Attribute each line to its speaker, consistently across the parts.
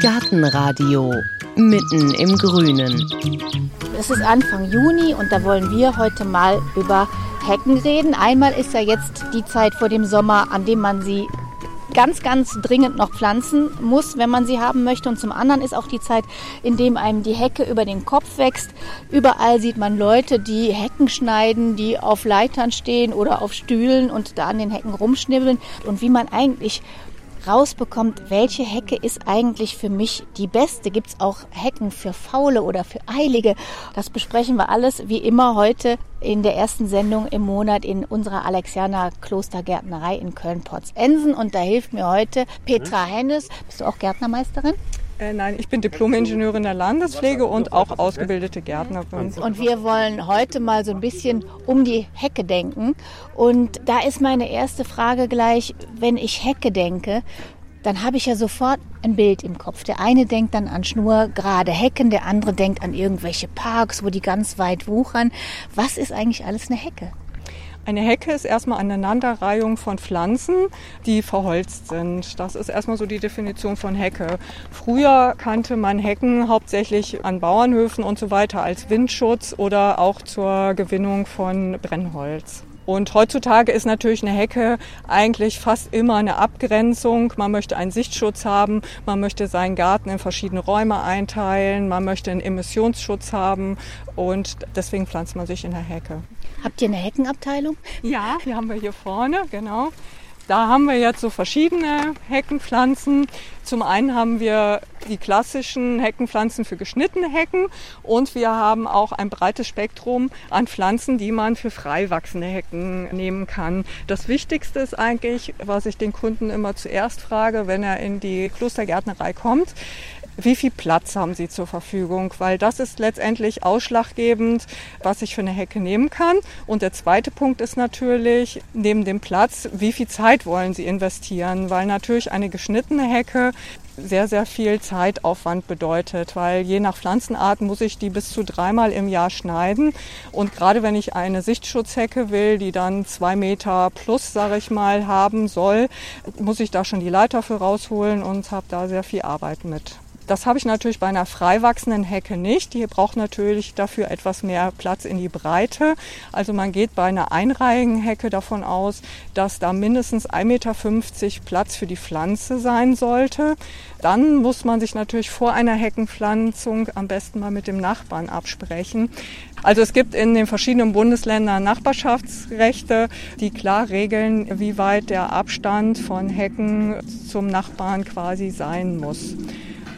Speaker 1: Gartenradio mitten im Grünen.
Speaker 2: Es ist Anfang Juni und da wollen wir heute mal über Hecken reden. Einmal ist ja jetzt die Zeit vor dem Sommer, an dem man sie ganz, ganz dringend noch pflanzen muss, wenn man sie haben möchte. Und zum anderen ist auch die Zeit, in dem einem die Hecke über den Kopf wächst. Überall sieht man Leute, die Hecken schneiden, die auf Leitern stehen oder auf Stühlen und da an den Hecken rumschnibbeln. Und wie man eigentlich rausbekommt, welche Hecke ist eigentlich für mich die beste. Gibt es auch Hecken für Faule oder für Eilige? Das besprechen wir alles wie immer heute in der ersten Sendung im Monat in unserer Alexianer Klostergärtnerei in Köln-Potzensen. Und da hilft mir heute Petra Hennes. Bist du auch Gärtnermeisterin?
Speaker 3: Äh, nein, ich bin Diplom-Ingenieurin der Landespflege und auch ausgebildete Gärtnerin.
Speaker 2: Und wir wollen heute mal so ein bisschen um die Hecke denken. Und da ist meine erste Frage gleich, wenn ich Hecke denke, dann habe ich ja sofort ein Bild im Kopf. Der eine denkt dann an schnurgerade Hecken, der andere denkt an irgendwelche Parks, wo die ganz weit wuchern. Was ist eigentlich alles eine Hecke?
Speaker 3: Eine Hecke ist erstmal eine Aneinanderreihung von Pflanzen, die verholzt sind. Das ist erstmal so die Definition von Hecke. Früher kannte man Hecken hauptsächlich an Bauernhöfen und so weiter als Windschutz oder auch zur Gewinnung von Brennholz. Und heutzutage ist natürlich eine Hecke eigentlich fast immer eine Abgrenzung. Man möchte einen Sichtschutz haben, man möchte seinen Garten in verschiedene Räume einteilen, man möchte einen Emissionsschutz haben und deswegen pflanzt man sich in der Hecke.
Speaker 2: Habt ihr eine Heckenabteilung?
Speaker 3: Ja, die haben wir hier vorne, genau. Da haben wir jetzt so verschiedene Heckenpflanzen. Zum einen haben wir die klassischen Heckenpflanzen für geschnittene Hecken und wir haben auch ein breites Spektrum an Pflanzen, die man für frei wachsende Hecken nehmen kann. Das Wichtigste ist eigentlich, was ich den Kunden immer zuerst frage, wenn er in die Klostergärtnerei kommt, wie viel Platz haben Sie zur Verfügung, weil das ist letztendlich ausschlaggebend, was ich für eine Hecke nehmen kann. Und der zweite Punkt ist natürlich, neben dem Platz, wie viel Zeit wollen Sie investieren, weil natürlich eine geschnittene Hecke sehr, sehr viel Zeitaufwand bedeutet, weil je nach Pflanzenart muss ich die bis zu dreimal im Jahr schneiden. Und gerade wenn ich eine Sichtschutzhecke will, die dann zwei Meter plus, sage ich mal, haben soll, muss ich da schon die Leiter für rausholen und habe da sehr viel Arbeit mit. Das habe ich natürlich bei einer frei wachsenden Hecke nicht. Die braucht natürlich dafür etwas mehr Platz in die Breite. Also man geht bei einer einreihigen Hecke davon aus, dass da mindestens 1,50 Meter Platz für die Pflanze sein sollte. Dann muss man sich natürlich vor einer Heckenpflanzung am besten mal mit dem Nachbarn absprechen. Also es gibt in den verschiedenen Bundesländern Nachbarschaftsrechte, die klar regeln, wie weit der Abstand von Hecken zum Nachbarn quasi sein muss.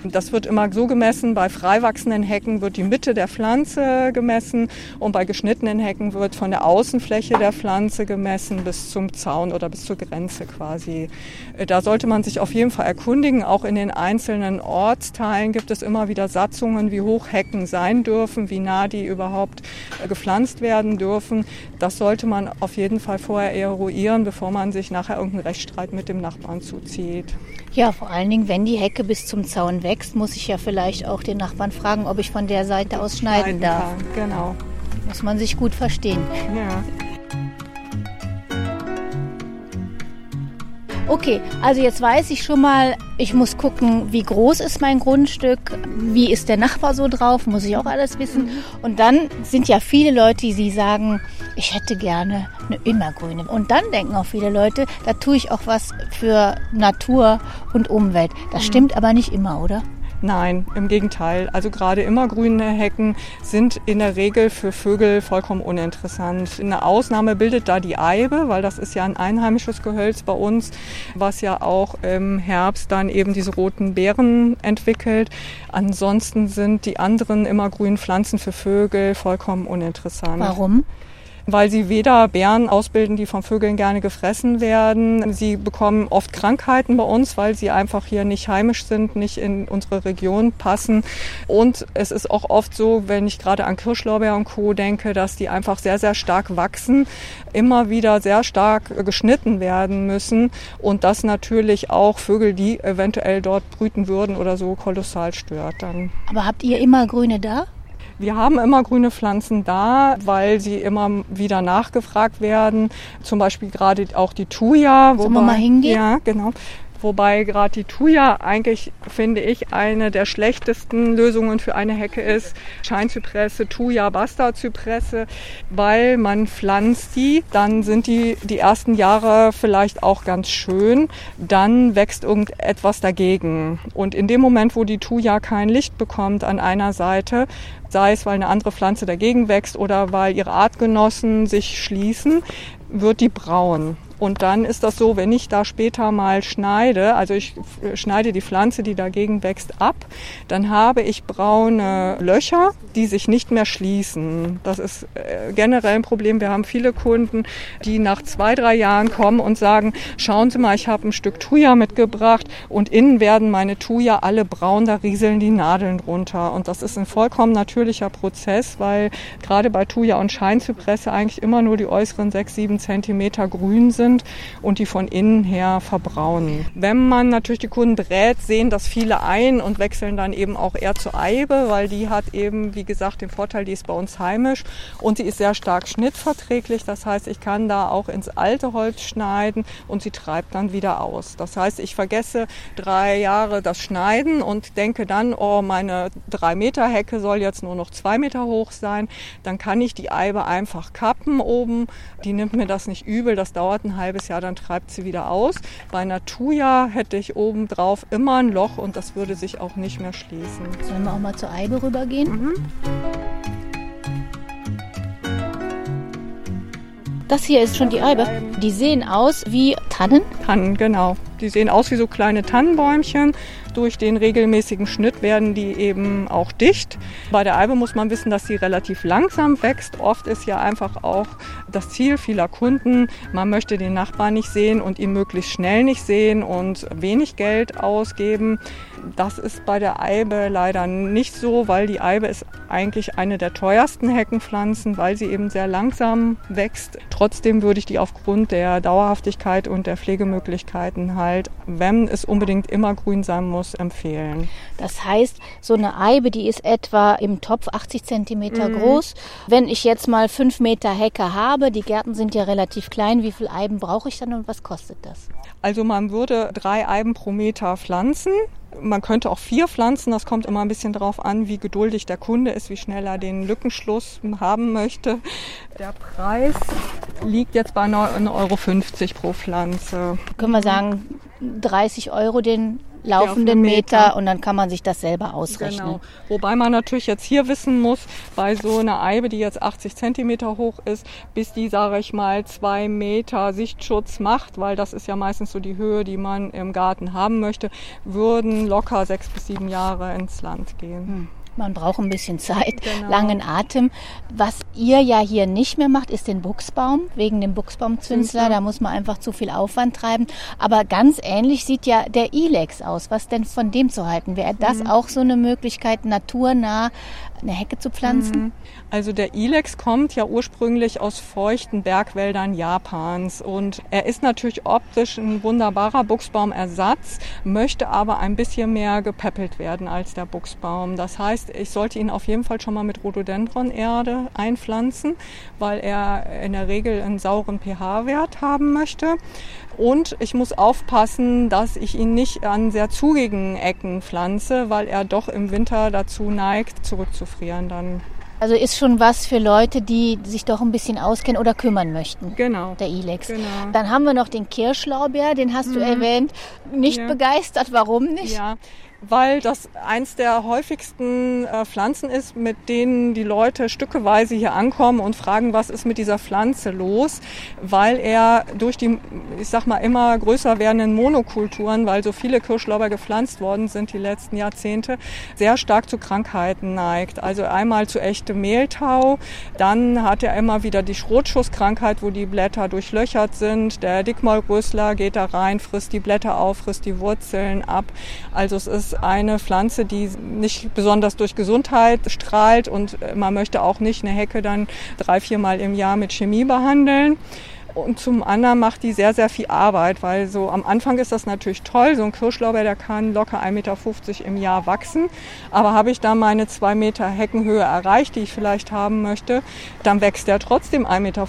Speaker 3: Das wird immer so gemessen, bei frei wachsenden Hecken wird die Mitte der Pflanze gemessen und bei geschnittenen Hecken wird von der Außenfläche der Pflanze gemessen bis zum Zaun oder bis zur Grenze quasi. Äh, da sollte man sich auf jeden Fall erkundigen. Auch in den einzelnen Ortsteilen gibt es immer wieder Satzungen, wie hoch Hecken sein dürfen, wie nah die überhaupt äh, gepflanzt werden dürfen. Das sollte man auf jeden Fall vorher eruieren, bevor man sich nachher irgendeinen Rechtsstreit mit dem Nachbarn zuzieht.
Speaker 2: Ja, vor allen Dingen, wenn die Hecke bis zum Zaun wächst, muss ich ja vielleicht auch den Nachbarn fragen, ob ich von der Seite aus schneiden darf.
Speaker 3: Genau.
Speaker 2: Muss man sich gut verstehen.
Speaker 3: Ja.
Speaker 2: Okay, also jetzt weiß ich schon mal, ich muss gucken, wie groß ist mein Grundstück, wie ist der Nachbar so drauf, muss ich auch alles wissen. Und dann sind ja viele Leute, die sagen, ich hätte gerne eine immergrüne. Und dann denken auch viele Leute, da tue ich auch was für Natur und Umwelt. Das stimmt aber nicht immer, oder?
Speaker 3: Nein, im Gegenteil. Also gerade immergrüne Hecken sind in der Regel für Vögel vollkommen uninteressant. Eine Ausnahme bildet da die Eibe, weil das ist ja ein einheimisches Gehölz bei uns, was ja auch im Herbst dann eben diese roten Beeren entwickelt. Ansonsten sind die anderen immergrünen Pflanzen für Vögel vollkommen uninteressant.
Speaker 2: Warum?
Speaker 3: Weil sie weder Bären ausbilden, die von Vögeln gerne gefressen werden. Sie bekommen oft Krankheiten bei uns, weil sie einfach hier nicht heimisch sind, nicht in unsere Region passen. Und es ist auch oft so, wenn ich gerade an Kirschlorbeer und Co. denke, dass die einfach sehr, sehr stark wachsen, immer wieder sehr stark geschnitten werden müssen und das natürlich auch Vögel, die eventuell dort brüten würden oder so, kolossal stört dann.
Speaker 2: Aber habt ihr immer Grüne da?
Speaker 3: Wir haben immer grüne Pflanzen da, weil sie immer wieder nachgefragt werden. Zum Beispiel gerade auch die Thuja.
Speaker 2: Sollen wir mal hingehen?
Speaker 3: Ja, genau Wobei gerade die Thuja eigentlich, finde ich, eine der schlechtesten Lösungen für eine Hecke ist. Scheinzypresse, Thuja, Bastardzypresse, weil man pflanzt die, dann sind die die ersten Jahre vielleicht auch ganz schön, dann wächst irgendetwas dagegen. Und in dem Moment, wo die Thuja kein Licht bekommt an einer Seite, sei es weil eine andere Pflanze dagegen wächst oder weil ihre Artgenossen sich schließen, wird die braun. Und dann ist das so, wenn ich da später mal schneide, also ich schneide die Pflanze, die dagegen wächst, ab, dann habe ich braune Löcher, die sich nicht mehr schließen. Das ist äh, generell ein Problem. Wir haben viele Kunden, die nach zwei, drei Jahren kommen und sagen, schauen Sie mal, ich habe ein Stück Thuja mitgebracht und innen werden meine Thuja alle braun, da rieseln die Nadeln runter. Und das ist ein vollkommen natürlicher Prozess, weil gerade bei Thuja und Scheinzypresse eigentlich immer nur die äußeren sechs, sieben Zentimeter grün sind sind und die von innen her verbraunen. Wenn man natürlich die Kunden berät, sehen das viele ein und wechseln dann eben auch eher zur Eibe, weil die hat eben, wie gesagt, den Vorteil, die ist bei uns heimisch und sie ist sehr stark schnittverträglich. Das heißt, ich kann da auch ins alte Holz schneiden und sie treibt dann wieder aus. Das heißt, ich vergesse drei Jahre das Schneiden und denke dann, oh, meine drei Meter Hecke soll jetzt nur noch zwei Meter hoch sein. Dann kann ich die Eibe einfach kappen oben. Die nimmt mir das nicht übel. Das dauert ein halbes Jahr, dann treibt sie wieder aus. Bei Natuja hätte ich oben drauf immer ein Loch und das würde sich auch nicht mehr schließen.
Speaker 2: Sollen wir auch mal zur Eibe rübergehen? Mhm. Das hier ist schon die Eibe. Die sehen aus wie Tannen.
Speaker 3: Tannen, genau. Die sehen aus wie so kleine Tannenbäumchen. Durch den regelmäßigen Schnitt werden die eben auch dicht. Bei der Eibe muss man wissen, dass sie relativ langsam wächst. Oft ist ja einfach auch das Ziel vieler Kunden, man möchte den Nachbarn nicht sehen und ihn möglichst schnell nicht sehen und wenig Geld ausgeben. Das ist bei der Eibe leider nicht so, weil die Eibe ist eigentlich eine der teuersten Heckenpflanzen, weil sie eben sehr langsam wächst. Trotzdem würde ich die aufgrund der Dauerhaftigkeit und der Pflegemöglichkeiten halt, wenn es unbedingt immer grün sein muss, empfehlen.
Speaker 2: Das heißt, so eine Eibe, die ist etwa im Topf 80 Zentimeter mhm. groß. Wenn ich jetzt mal 5 Meter Hecke habe, die Gärten sind ja relativ klein, wie viele Eiben brauche ich dann und was kostet das?
Speaker 3: Also man würde drei Eiben pro Meter pflanzen. Man könnte auch vier pflanzen, das kommt immer ein bisschen darauf an, wie geduldig der Kunde ist, wie schnell er den Lückenschluss haben möchte. Der Preis liegt jetzt bei 9,50 Euro pro Pflanze.
Speaker 2: Können wir sagen, 30 Euro den laufenden Meter. Meter. und dann kann man sich das selber ausrechnen. Genau.
Speaker 3: Wobei man natürlich jetzt hier wissen muss, bei so einer Eibe, die jetzt 80 Zentimeter hoch ist, bis die, sage ich mal, zwei Meter Sichtschutz macht, weil das ist ja meistens so die Höhe, die man im Garten haben möchte, würden locker sechs bis sieben Jahre ins Land gehen. Hm.
Speaker 2: Man braucht ein bisschen Zeit, genau. langen Atem. Was ihr ja hier nicht mehr macht, ist den Buchsbaum, wegen dem Buchsbaumzünsler. Da muss man einfach zu viel Aufwand treiben. Aber ganz ähnlich sieht ja der Ilex aus. Was denn von dem zu halten? Wäre das mhm. auch so eine Möglichkeit, naturnah eine Hecke zu pflanzen? Mhm.
Speaker 3: Also der Ilex kommt ja ursprünglich aus feuchten Bergwäldern Japans und er ist natürlich optisch ein wunderbarer Buchsbaumersatz, möchte aber ein bisschen mehr gepäppelt werden als der Buchsbaum. Das heißt, ich sollte ihn auf jeden Fall schon mal mit Rhododendron-Erde einpflanzen, weil er in der Regel einen sauren pH-Wert haben möchte. Und ich muss aufpassen, dass ich ihn nicht an sehr zugigen Ecken pflanze, weil er doch im Winter dazu neigt, zurückzufrieren dann.
Speaker 2: Also ist schon was für Leute, die sich doch ein bisschen auskennen oder kümmern möchten.
Speaker 3: Genau.
Speaker 2: Der Ilex. Genau. Dann haben wir noch den Kirschlaubeer, den hast mhm. du erwähnt. Nicht ja. begeistert, warum nicht?
Speaker 3: Ja, weil das eins der häufigsten äh, Pflanzen ist, mit denen die Leute stückeweise hier ankommen und fragen, was ist mit dieser Pflanze los, weil er durch die, ich sag mal, immer größer werdenden Monokulturen, weil so viele Kirschlauber gepflanzt worden sind die letzten Jahrzehnte, sehr stark zu Krankheiten neigt. Also einmal zu echtem Mehltau, dann hat er immer wieder die Schrotschusskrankheit, wo die Blätter durchlöchert sind. Der Dickmaulrüssler geht da rein, frisst die Blätter auf, frisst die Wurzeln ab. Also es ist eine Pflanze, die nicht besonders durch Gesundheit strahlt und man möchte auch nicht eine Hecke dann drei, viermal im Jahr mit Chemie behandeln. Und zum anderen macht die sehr, sehr viel Arbeit, weil so am Anfang ist das natürlich toll. So ein Kirschlauber, der kann locker 1,50 Meter im Jahr wachsen. Aber habe ich da meine zwei Meter Heckenhöhe erreicht, die ich vielleicht haben möchte, dann wächst der trotzdem 1,50 Meter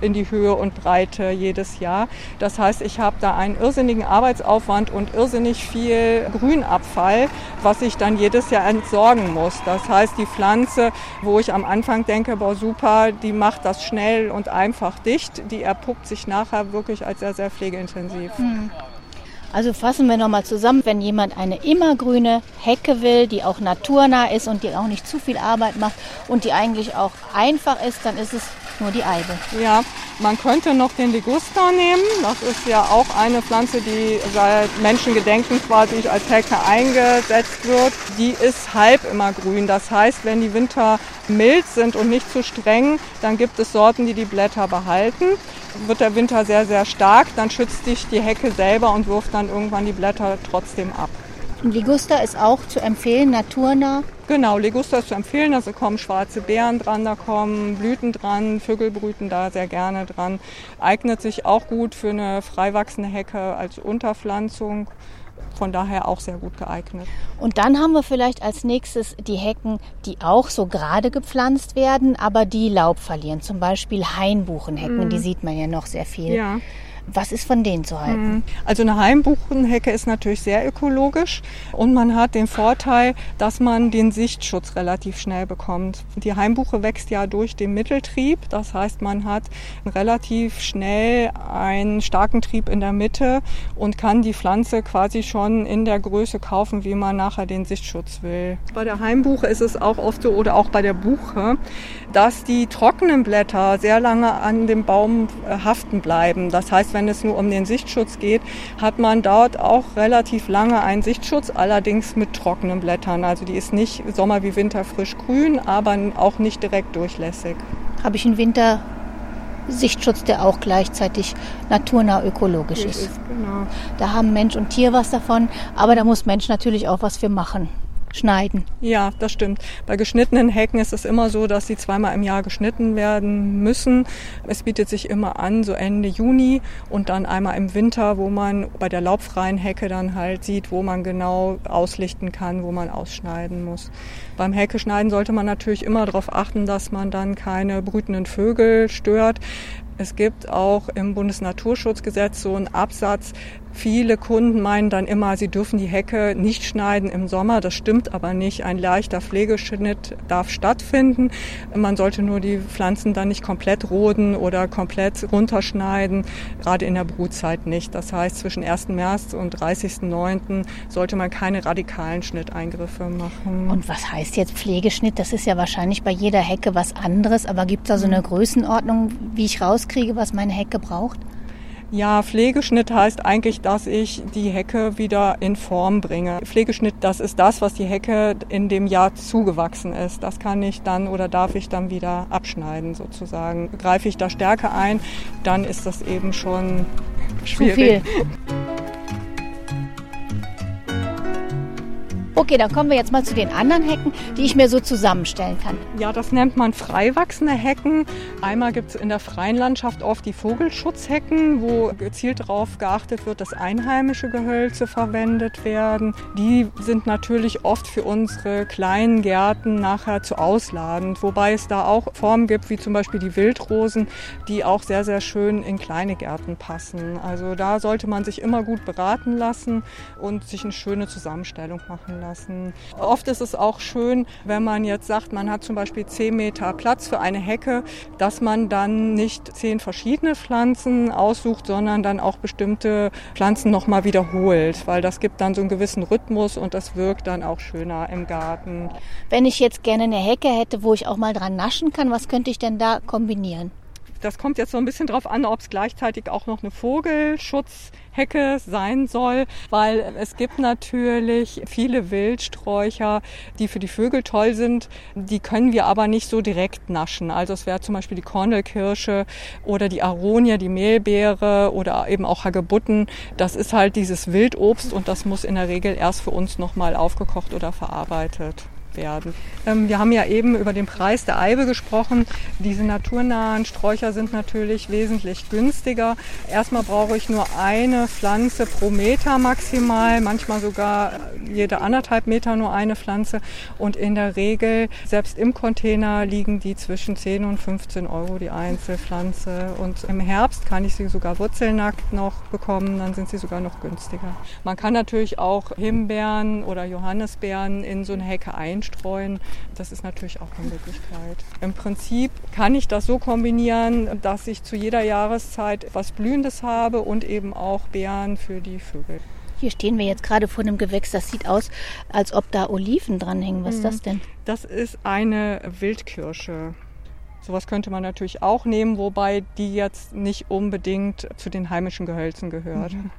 Speaker 3: in die Höhe und Breite jedes Jahr. Das heißt, ich habe da einen irrsinnigen Arbeitsaufwand und irrsinnig viel Grünabfall, was ich dann jedes Jahr entsorgen muss. Das heißt, die Pflanze, wo ich am Anfang denke, boah super, die macht das schnell und einfach dicht, die erpuppt sich nachher wirklich als sehr, sehr pflegeintensiv.
Speaker 2: Hm. Also fassen wir nochmal zusammen, wenn jemand eine immergrüne Hecke will, die auch naturnah ist und die auch nicht zu viel Arbeit macht und die eigentlich auch einfach ist, dann ist es nur die Eibe.
Speaker 3: Ja, man könnte noch den Liguster nehmen. Das ist ja auch eine Pflanze, die seit Menschengedenken quasi als Hecke eingesetzt wird. Die ist halb immer grün. Das heißt, wenn die Winter mild sind und nicht zu streng, dann gibt es Sorten, die die Blätter behalten. Wird der Winter sehr, sehr stark, dann schützt sich die Hecke selber und wirft dann irgendwann die Blätter trotzdem ab.
Speaker 2: Liguster ist auch zu empfehlen, naturnah.
Speaker 3: Genau, Liguster ist zu empfehlen. Da kommen schwarze Beeren dran, da kommen Blüten dran, Vögel brüten da sehr gerne dran. Eignet sich auch gut für eine freiwachsende Hecke als Unterpflanzung. Von daher auch sehr gut geeignet.
Speaker 2: Und dann haben wir vielleicht als nächstes die Hecken, die auch so gerade gepflanzt werden, aber die Laub verlieren. Zum Beispiel Hainbuchenhecken, mhm. die sieht man ja noch sehr viel.
Speaker 3: Ja.
Speaker 2: Was ist von denen zu halten?
Speaker 3: Mhm. Also eine Heimbuchenhecke ist natürlich sehr ökologisch und man hat den Vorteil, dass man den Sichtschutz relativ schnell bekommt. Die Heimbuche wächst ja durch den Mitteltrieb, das heißt man hat relativ schnell einen starken Trieb in der Mitte und kann die Pflanze quasi schon in der Größe kaufen, wie man nachher den Sichtschutz will. Bei der Heimbuche ist es auch oft so oder auch bei der Buche, dass die trockenen Blätter sehr lange an dem Baum äh, haften bleiben. Das heißt, wenn es nur um den Sichtschutz geht, hat man dort auch relativ lange einen Sichtschutz, allerdings mit trockenen Blättern. Also die ist nicht Sommer wie Winter frisch grün, aber auch nicht direkt durchlässig.
Speaker 2: Habe ich einen Winter Sichtschutz, der auch gleichzeitig naturnah ökologisch ist. ist genau. Da haben Mensch und Tier was davon, aber da muss Mensch natürlich auch was für machen schneiden.
Speaker 3: Ja, das stimmt. Bei geschnittenen Hecken ist es immer so, dass sie zweimal im Jahr geschnitten werden müssen. Es bietet sich immer an, so Ende Juni und dann einmal im Winter, wo man bei der laubfreien Hecke dann halt sieht, wo man genau auslichten kann, wo man ausschneiden muss. Beim Hecke sollte man natürlich immer darauf achten, dass man dann keine brütenden Vögel stört. Es gibt auch im Bundesnaturschutzgesetz so einen Absatz, Viele Kunden meinen dann immer, sie dürfen die Hecke nicht schneiden im Sommer. Das stimmt aber nicht. Ein leichter Pflegeschnitt darf stattfinden. Man sollte nur die Pflanzen dann nicht komplett roden oder komplett runterschneiden, gerade in der Brutzeit nicht. Das heißt, zwischen 1. März und 30.09. sollte man keine radikalen Schnitteingriffe machen.
Speaker 2: Und was heißt jetzt Pflegeschnitt? Das ist ja wahrscheinlich bei jeder Hecke was anderes, aber gibt es da so eine Größenordnung, wie ich rauskriege, was meine Hecke braucht?
Speaker 3: Ja, Pflegeschnitt heißt eigentlich, dass ich die Hecke wieder in Form bringe. Pflegeschnitt, das ist das, was die Hecke in dem Jahr zugewachsen ist. Das kann ich dann oder darf ich dann wieder abschneiden sozusagen. Greife ich da Stärke ein, dann ist das eben schon schwierig. Zu viel.
Speaker 2: Okay, dann kommen wir jetzt mal zu den anderen Hecken, die ich mir so zusammenstellen kann.
Speaker 3: Ja, das nennt man freiwachsende Hecken. Einmal gibt es in der freien Landschaft oft die Vogelschutzhecken, wo gezielt darauf geachtet wird, dass einheimische Gehölze verwendet werden. Die sind natürlich oft für unsere kleinen Gärten nachher zu ausladend, wobei es da auch Formen gibt, wie zum Beispiel die Wildrosen, die auch sehr, sehr schön in kleine Gärten passen. Also da sollte man sich immer gut beraten lassen und sich eine schöne Zusammenstellung machen lassen lassen. Oft ist es auch schön, wenn man jetzt sagt, man hat zum Beispiel 10 Meter Platz für eine Hecke, dass man dann nicht zehn verschiedene Pflanzen aussucht, sondern dann auch bestimmte Pflanzen nochmal wiederholt, weil das gibt dann so einen gewissen Rhythmus und das wirkt dann auch schöner im Garten.
Speaker 2: Wenn ich jetzt gerne eine Hecke hätte, wo ich auch mal dran naschen kann, was könnte ich denn da kombinieren?
Speaker 3: Das kommt jetzt so ein bisschen drauf an, ob es gleichzeitig auch noch eine Vogelschutzhecke sein soll, weil es gibt natürlich viele Wildsträucher, die für die Vögel toll sind. Die können wir aber nicht so direkt naschen. Also es wäre zum Beispiel die Kornelkirsche oder die Aronia, die Mehlbeere oder eben auch Hagebutten. Das ist halt dieses Wildobst und das muss in der Regel erst für uns nochmal aufgekocht oder verarbeitet werden. Ähm, wir haben ja eben über den Preis der Eibe gesprochen. Diese naturnahen Sträucher sind natürlich wesentlich günstiger. Erstmal brauche ich nur eine Pflanze pro Meter maximal, manchmal sogar jede anderthalb Meter nur eine Pflanze. Und in der Regel, selbst im Container, liegen die zwischen 10 und 15 Euro die Einzelpflanze. Und im Herbst kann ich sie sogar wurzelnackt noch bekommen, dann sind sie sogar noch günstiger. Man kann natürlich auch Himbeeren oder Johannisbeeren in so eine Hecke einstreuen. Das ist natürlich auch eine Möglichkeit. Im Prinzip kann ich das so kombinieren, dass ich zu jeder Jahreszeit etwas Blühendes habe und eben auch Beeren für die Vögel.
Speaker 2: Hier stehen wir jetzt gerade vor einem Gewächs, das sieht aus, als ob da Oliven dranhängen. Was ist das denn?
Speaker 3: Das ist eine Wildkirsche. Sowas könnte man natürlich auch nehmen, wobei die jetzt nicht unbedingt zu den heimischen Gehölzen gehört.
Speaker 2: Mhm.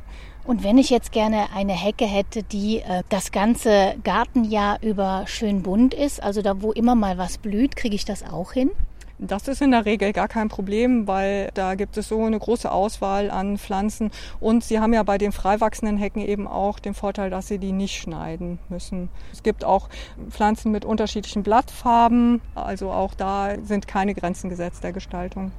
Speaker 2: Und wenn ich jetzt gerne eine Hecke hätte, die äh, das ganze Gartenjahr über schön bunt ist, also da wo immer mal was blüht, kriege ich das auch hin?
Speaker 3: Das ist in der Regel gar kein Problem, weil da gibt es so eine große Auswahl an Pflanzen. Und sie haben ja bei den frei wachsenden Hecken eben auch den Vorteil, dass sie die nicht schneiden müssen. Es gibt auch Pflanzen mit unterschiedlichen Blattfarben. Also auch da sind keine Grenzen gesetzt der Gestaltung.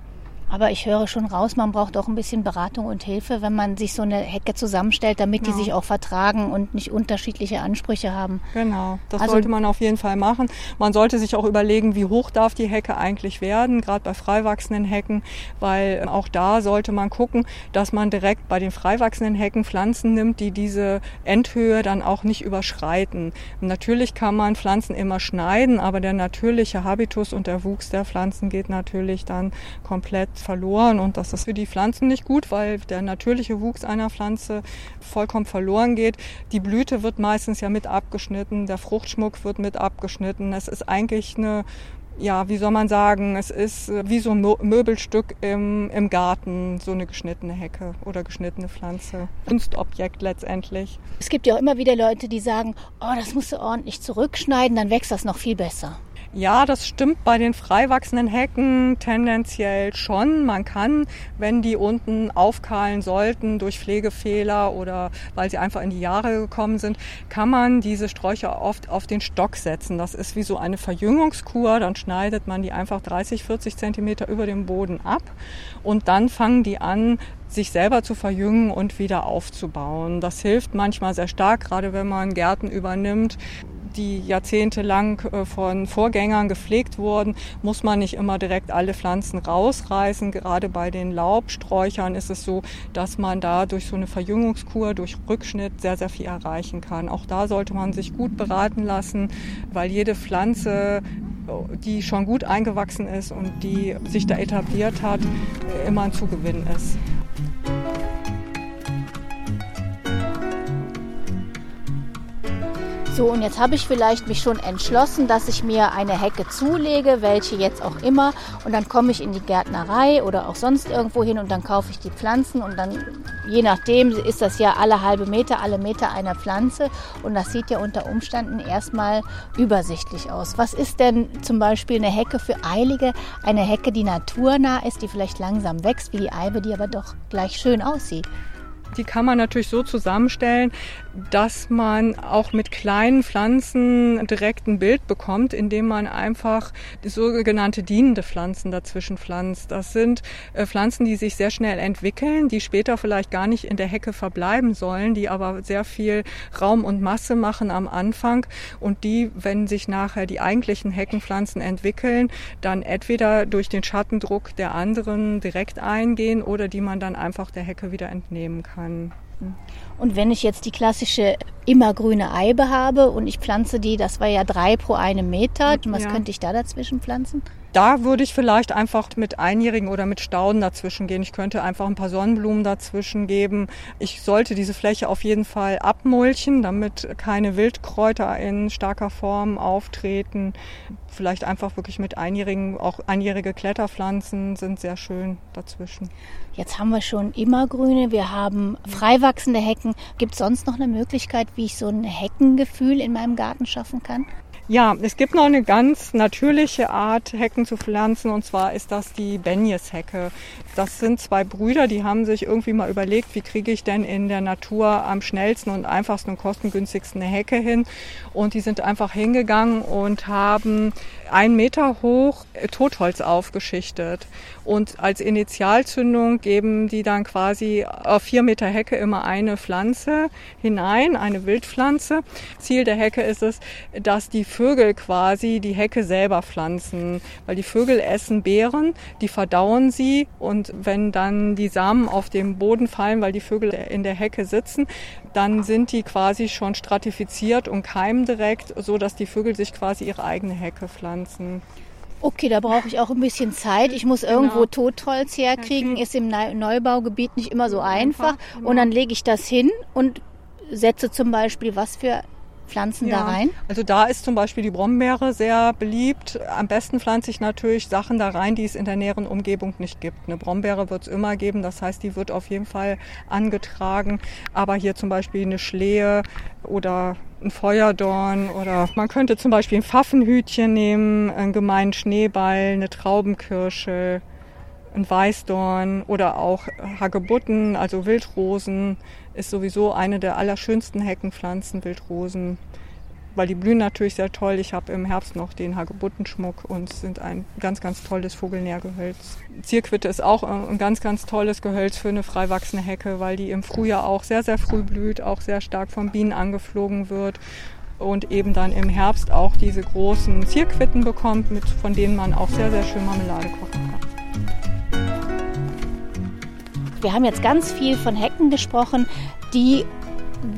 Speaker 2: Aber ich höre schon raus, man braucht auch ein bisschen Beratung und Hilfe, wenn man sich so eine Hecke zusammenstellt, damit genau. die sich auch vertragen und nicht unterschiedliche Ansprüche haben.
Speaker 3: Genau, das also, sollte man auf jeden Fall machen. Man sollte sich auch überlegen, wie hoch darf die Hecke eigentlich werden, gerade bei freiwachsenden Hecken, weil auch da sollte man gucken, dass man direkt bei den freiwachsenden Hecken Pflanzen nimmt, die diese Endhöhe dann auch nicht überschreiten. Natürlich kann man Pflanzen immer schneiden, aber der natürliche Habitus und der Wuchs der Pflanzen geht natürlich dann komplett verloren und das ist für die Pflanzen nicht gut, weil der natürliche Wuchs einer Pflanze vollkommen verloren geht. Die Blüte wird meistens ja mit abgeschnitten, der Fruchtschmuck wird mit abgeschnitten. Es ist eigentlich eine ja, wie soll man sagen, es ist äh, wie so ein Möbelstück im, im Garten, so eine geschnittene Hecke oder geschnittene Pflanze. Kunstobjekt letztendlich.
Speaker 2: Es gibt ja auch immer wieder Leute, die sagen, oh, das musst du ordentlich zurückschneiden, dann wächst das noch viel besser.
Speaker 3: Ja, das stimmt bei den frei wachsenden Hecken tendenziell schon. Man kann, wenn die unten aufkahlen sollten durch Pflegefehler oder weil sie einfach in die Jahre gekommen sind, kann man diese Sträucher oft auf den Stock setzen. Das ist wie so eine Verjüngungskur. Dann schneidet man die einfach 30, 40 Zentimeter über dem Boden ab und dann fangen die an, sich selber zu verjüngen und wieder aufzubauen. Das hilft manchmal sehr stark, gerade wenn man Gärten übernimmt die jahrzehntelang äh, von Vorgängern gepflegt wurden, muss man nicht immer direkt alle Pflanzen rausreißen. Gerade bei den Laubsträuchern ist es so, dass man da durch so eine Verjüngungskur, durch Rückschnitt sehr, sehr viel erreichen kann. Auch da sollte man sich gut beraten lassen, weil jede Pflanze die schon gut eingewachsen ist und die sich da etabliert hat, immer ein Zugewinn ist.
Speaker 2: So, und jetzt habe ich vielleicht mich schon entschlossen, dass ich mir eine Hecke zulege, welche jetzt auch immer. Und dann komme ich in die Gärtnerei oder auch sonst irgendwo hin und dann kaufe ich die Pflanzen und dann, je nachdem, ist das ja alle halbe Meter, alle Meter einer Pflanze. Und das sieht ja unter Umständen erstmal übersichtlich aus. Was ist denn zum Beispiel eine Hecke für Eilige? Eine Hecke, die naturnah ist, die vielleicht langsam wächst, wie die Eibe, die aber doch gleich schön aussieht.
Speaker 3: Die kann man natürlich so zusammenstellen, dass man auch mit kleinen Pflanzen direkt ein Bild bekommt, indem man einfach sogenannte dienende Pflanzen dazwischen pflanzt. Das sind äh, Pflanzen, die sich sehr schnell entwickeln, die später vielleicht gar nicht in der Hecke verbleiben sollen, die aber sehr viel Raum und Masse machen am Anfang und die, wenn sich nachher die eigentlichen Heckenpflanzen entwickeln, dann entweder durch den Schattendruck der anderen direkt eingehen oder die man dann einfach der Hecke wieder entnehmen kann.
Speaker 2: Und wenn ich jetzt die klassische immergrüne Eibe habe und ich pflanze die, das war ja drei pro einem Meter, was ja. könnte ich da dazwischen pflanzen?
Speaker 3: Da würde ich vielleicht einfach mit Einjährigen oder mit Stauden dazwischen gehen. Ich könnte einfach ein paar Sonnenblumen dazwischen geben. Ich sollte diese Fläche auf jeden Fall abmulchen, damit keine Wildkräuter in starker Form auftreten. Vielleicht einfach wirklich mit Einjährigen, auch einjährige Kletterpflanzen sind sehr schön dazwischen.
Speaker 2: Jetzt haben wir schon immergrüne, wir haben frei wachsende Hecken. Gibt es sonst noch eine Möglichkeit, wie ich so ein Heckengefühl in meinem Garten schaffen kann?
Speaker 3: Ja, es gibt noch eine ganz natürliche Art, Hecken zu pflanzen, und zwar ist das die Benjes-Hecke. Das sind zwei Brüder, die haben sich irgendwie mal überlegt, wie kriege ich denn in der Natur am schnellsten und einfachsten und kostengünstigsten eine Hecke hin. Und die sind einfach hingegangen und haben ein Meter hoch Totholz aufgeschichtet. Und als Initialzündung geben die dann quasi auf vier Meter Hecke immer eine Pflanze hinein, eine Wildpflanze. Ziel der Hecke ist es, dass die Vögel quasi die Hecke selber pflanzen, weil die Vögel essen Beeren, die verdauen sie und wenn dann die Samen auf den Boden fallen, weil die Vögel in der Hecke sitzen, dann sind die quasi schon stratifiziert und keimen direkt, so dass die Vögel sich quasi ihre eigene Hecke pflanzen.
Speaker 2: Okay, da brauche ich auch ein bisschen Zeit. Ich muss irgendwo genau. Totholz herkriegen, okay. ist im Neubaugebiet nicht immer so einfach. einfach genau. Und dann lege ich das hin und setze zum Beispiel was für Pflanzen ja, da rein?
Speaker 3: Also da ist zum Beispiel die Brombeere sehr beliebt. Am besten pflanze ich natürlich Sachen da rein, die es in der näheren Umgebung nicht gibt. Eine Brombeere wird es immer geben, das heißt, die wird auf jeden Fall angetragen. Aber hier zum Beispiel eine Schlehe oder ein Feuerdorn oder man könnte zum Beispiel ein Pfaffenhütchen nehmen, einen gemeinen Schneeball, eine Traubenkirsche, ein Weißdorn oder auch Hagebutten, also Wildrosen ist sowieso eine der allerschönsten Heckenpflanzen, Wildrosen, weil die blühen natürlich sehr toll. Ich habe im Herbst noch den Hagebuttenschmuck und sind ein ganz, ganz tolles Vogelnährgehölz. Zierquitte ist auch ein ganz, ganz tolles Gehölz für eine freiwachsende Hecke, weil die im Frühjahr auch sehr, sehr früh blüht, auch sehr stark von Bienen angeflogen wird und eben dann im Herbst auch diese großen Zierquitten bekommt, mit, von denen man auch sehr, sehr schön Marmelade kochen kann.
Speaker 2: Wir haben jetzt ganz viel von Hecken gesprochen, die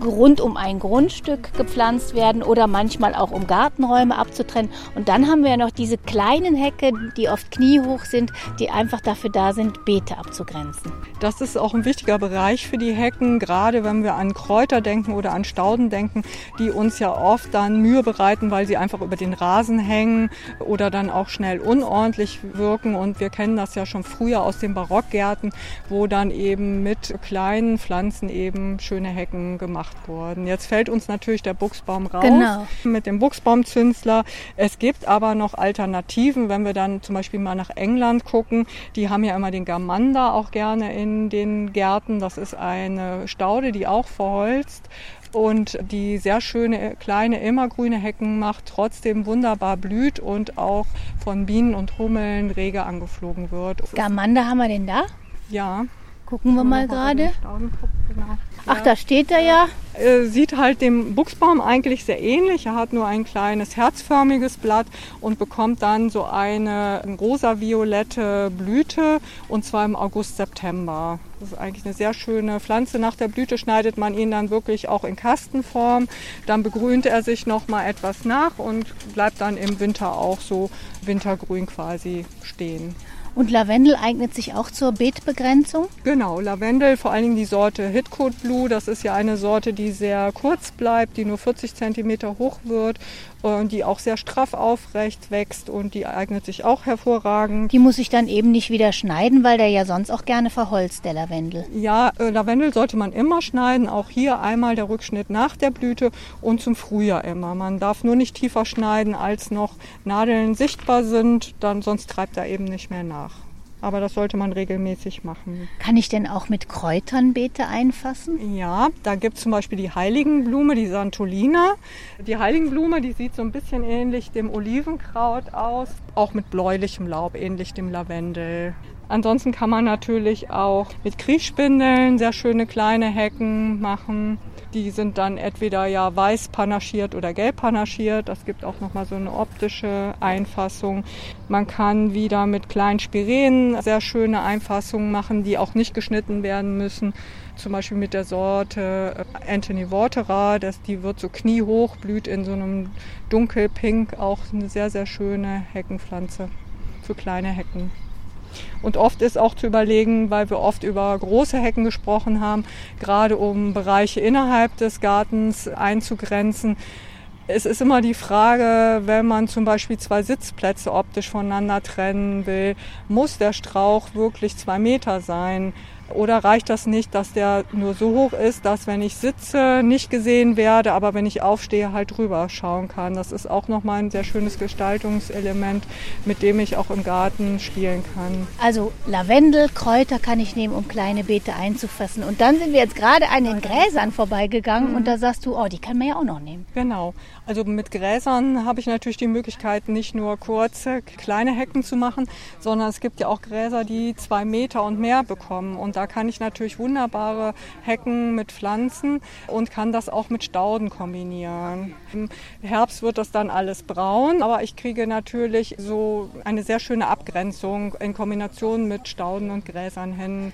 Speaker 2: rund um ein Grundstück gepflanzt werden oder manchmal auch um Gartenräume abzutrennen. Und dann haben wir ja noch diese kleinen Hecke, die oft kniehoch sind, die einfach dafür da sind, Beete abzugrenzen.
Speaker 3: Das ist auch ein wichtiger Bereich für die Hecken, gerade wenn wir an Kräuter denken oder an Stauden denken, die uns ja oft dann Mühe bereiten, weil sie einfach über den Rasen hängen oder dann auch schnell unordentlich wirken. Und wir kennen das ja schon früher aus den Barockgärten, wo dann eben mit kleinen Pflanzen eben schöne Hecken gemacht wurden. Jetzt fällt uns natürlich der Buchsbaum raus genau. mit dem Buchsbaumzünsler. Es gibt aber noch Alternativen, wenn wir dann zum Beispiel mal nach England gucken. Die haben ja immer den Gamander auch gerne in den Gärten. Das ist eine Staude, die auch verholzt und die sehr schöne kleine immergrüne Hecken macht, trotzdem wunderbar blüht und auch von Bienen und Hummeln rege angeflogen wird.
Speaker 2: Gamander haben wir den da?
Speaker 3: Ja.
Speaker 2: Gucken wir mal gerade. Genau. Ach, da steht er ja.
Speaker 3: Er sieht halt dem Buchsbaum eigentlich sehr ähnlich. Er hat nur ein kleines herzförmiges Blatt und bekommt dann so eine rosa-violette Blüte und zwar im August, September. Das ist eigentlich eine sehr schöne Pflanze. Nach der Blüte schneidet man ihn dann wirklich auch in Kastenform. Dann begrünt er sich noch mal etwas nach und bleibt dann im Winter auch so wintergrün quasi stehen.
Speaker 2: Und Lavendel eignet sich auch zur Beetbegrenzung?
Speaker 3: Genau, Lavendel, vor allen Dingen die Sorte Hitcoat Blue, das ist ja eine Sorte, die sehr kurz bleibt, die nur 40 cm hoch wird und die auch sehr straff aufrecht wächst und die eignet sich auch hervorragend.
Speaker 2: Die muss ich dann eben nicht wieder schneiden, weil der ja sonst auch gerne verholzt, der Lavendel.
Speaker 3: Ja, äh, Lavendel sollte man immer schneiden, auch hier einmal der Rückschnitt nach der Blüte und zum Frühjahr immer. Man darf nur nicht tiefer schneiden, als noch Nadeln sichtbar sind, dann sonst treibt er eben nicht mehr nach. Aber das sollte man regelmäßig machen.
Speaker 2: Kann ich denn auch mit Kräutern Beete einfassen?
Speaker 3: Ja, da gibt es zum Beispiel die Heiligenblume, die Santolina. Die Heiligenblume, die sieht so ein bisschen ähnlich dem Olivenkraut aus, auch mit bläulichem Laub, ähnlich dem Lavendel. Ansonsten kann man natürlich auch mit Kriechspindeln sehr schöne kleine Hecken machen. Die sind dann entweder ja weiß panaschiert oder gelb panaschiert. Das gibt auch nochmal so eine optische Einfassung. Man kann wieder mit kleinen Spirenen sehr schöne Einfassungen machen, die auch nicht geschnitten werden müssen. Zum Beispiel mit der Sorte äh, Anthony Waterer. Das, die wird so kniehoch, blüht in so einem dunkelpink. Auch eine sehr, sehr schöne Heckenpflanze für kleine Hecken. Und oft ist auch zu überlegen, weil wir oft über große Hecken gesprochen haben, gerade um Bereiche innerhalb des Gartens einzugrenzen. Es ist immer die Frage, wenn man zum Beispiel zwei Sitzplätze optisch voneinander trennen will, muss der Strauch wirklich zwei Meter sein? Oder reicht das nicht, dass der nur so hoch ist, dass wenn ich sitze, nicht gesehen werde, aber wenn ich aufstehe, halt drüber schauen kann. Das ist auch nochmal ein sehr schönes Gestaltungselement, mit dem ich auch im Garten spielen kann.
Speaker 2: Also Lavendel, Kräuter kann ich nehmen, um kleine Beete einzufassen. Und dann sind wir jetzt gerade an den Gräsern vorbeigegangen mhm. und da sagst du, oh, die kann man ja auch noch nehmen.
Speaker 3: Genau. Also mit Gräsern habe ich natürlich die Möglichkeit, nicht nur kurze, kleine Hecken zu machen, sondern es gibt ja auch Gräser, die zwei Meter und mehr bekommen. Und da kann ich natürlich wunderbare Hecken mit Pflanzen und kann das auch mit Stauden kombinieren. Im Herbst wird das dann alles braun, aber ich kriege natürlich so eine sehr schöne Abgrenzung in Kombination mit Stauden und Gräsern hin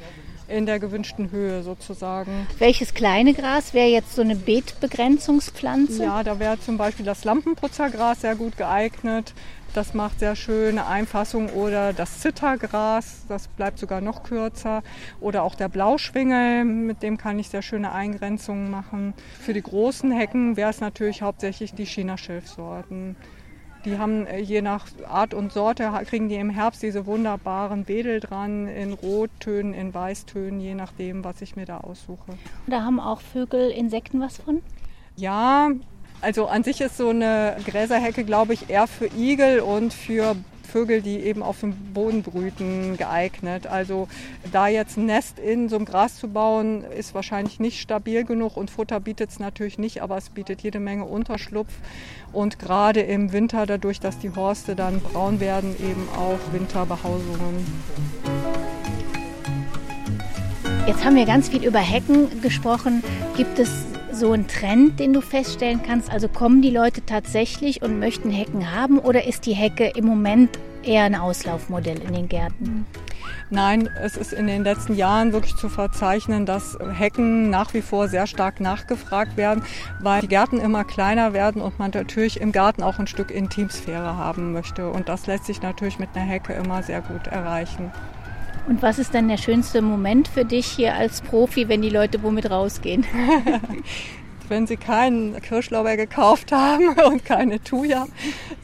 Speaker 3: in der gewünschten Höhe sozusagen.
Speaker 2: Welches kleine Gras wäre jetzt so eine Beetbegrenzungspflanze?
Speaker 3: Ja, da wäre zum Beispiel das Lampenputzergras sehr gut geeignet. Das macht sehr schöne Einfassung oder das Zittergras, das bleibt sogar noch kürzer. Oder auch der Blauschwingel, mit dem kann ich sehr schöne Eingrenzungen machen. Für die großen Hecken wäre es natürlich hauptsächlich die China-Schilfsorten. Die haben äh, je nach Art und Sorte, kriegen die im Herbst diese wunderbaren Wedel dran, in Rottönen, in Weißtönen, je nachdem, was ich mir da aussuche.
Speaker 2: Da haben auch Vögel, Insekten was von?
Speaker 3: Ja, also an sich ist so eine Gräserhecke, glaube ich, eher für Igel und für Vögel, die eben auf dem Boden brüten, geeignet. Also da jetzt ein Nest in so einem Gras zu bauen, ist wahrscheinlich nicht stabil genug und Futter bietet es natürlich nicht, aber es bietet jede Menge Unterschlupf und gerade im Winter, dadurch, dass die Horste dann braun werden, eben auch Winterbehausungen.
Speaker 2: Jetzt haben wir ganz viel über Hecken gesprochen. Gibt es so ein Trend, den du feststellen kannst? Also kommen die Leute tatsächlich und möchten Hecken haben oder ist die Hecke im Moment eher ein Auslaufmodell in den Gärten?
Speaker 3: Nein, es ist in den letzten Jahren wirklich zu verzeichnen, dass Hecken nach wie vor sehr stark nachgefragt werden, weil die Gärten immer kleiner werden und man natürlich im Garten auch ein Stück Intimsphäre haben möchte. Und das lässt sich natürlich mit einer Hecke immer sehr gut erreichen.
Speaker 2: Und was ist dann der schönste Moment für dich hier als Profi, wenn die Leute womit rausgehen?
Speaker 3: wenn sie keinen Kirschlauber gekauft haben und keine Thuja,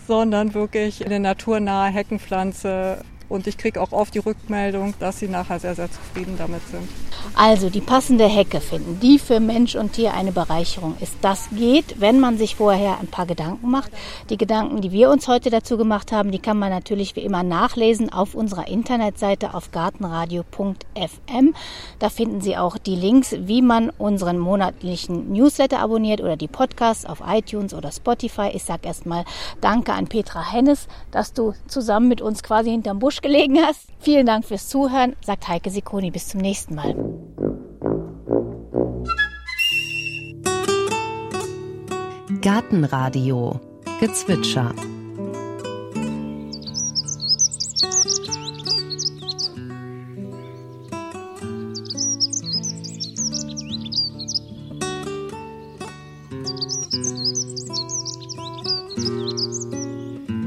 Speaker 3: sondern wirklich eine naturnahe Heckenpflanze und ich kriege auch oft die Rückmeldung, dass sie nachher sehr, sehr zufrieden damit sind.
Speaker 2: Also die passende Hecke finden, die für Mensch und Tier eine Bereicherung ist. Das geht, wenn man sich vorher ein paar Gedanken macht. Die Gedanken, die wir uns heute dazu gemacht haben, die kann man natürlich wie immer nachlesen auf unserer Internetseite auf gartenradio.fm. Da finden Sie auch die Links, wie man unseren monatlichen Newsletter abonniert oder die Podcasts auf iTunes oder Spotify. Ich sage erstmal Danke an Petra Hennes, dass du zusammen mit uns quasi hinterm Busch gelegen hast. Vielen Dank fürs Zuhören, sagt Heike Sikoni. Bis zum nächsten Mal.
Speaker 1: Gartenradio Gezwitscher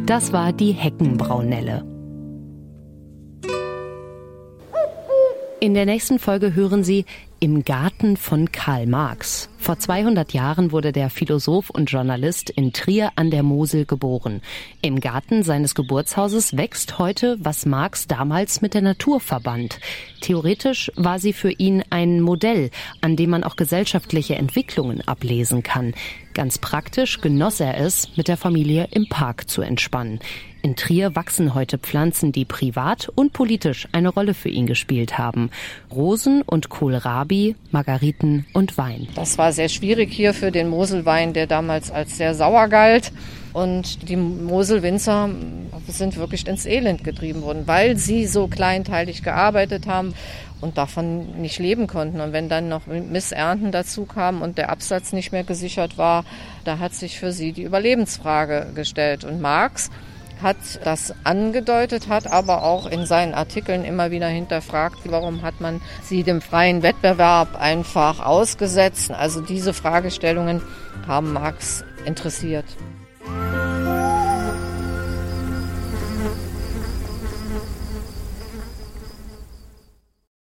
Speaker 1: Das war die Heckenbraunelle. In der nächsten Folge hören Sie Im Garten von Karl Marx. Vor 200 Jahren wurde der Philosoph und Journalist in Trier an der Mosel geboren. Im Garten seines Geburtshauses wächst heute, was Marx damals mit der Natur verband. Theoretisch war sie für ihn ein Modell, an dem man auch gesellschaftliche Entwicklungen ablesen kann. Ganz praktisch genoss er es, mit der Familie im Park zu entspannen. In Trier wachsen heute Pflanzen, die privat und politisch eine Rolle für ihn gespielt haben. Rosen und Kohlrabi, Margariten und Wein.
Speaker 4: Das war sehr schwierig hier für den Moselwein, der damals als sehr sauer galt. Und die Moselwinzer sind wirklich ins Elend getrieben worden, weil sie so kleinteilig gearbeitet haben und davon nicht leben konnten. Und wenn dann noch Missernten dazu kamen und der Absatz nicht mehr gesichert war, da hat sich für sie die Überlebensfrage gestellt. Und Marx hat das angedeutet, hat aber auch in seinen Artikeln immer wieder hinterfragt, warum hat man sie dem freien Wettbewerb einfach ausgesetzt. Also diese Fragestellungen haben Marx interessiert.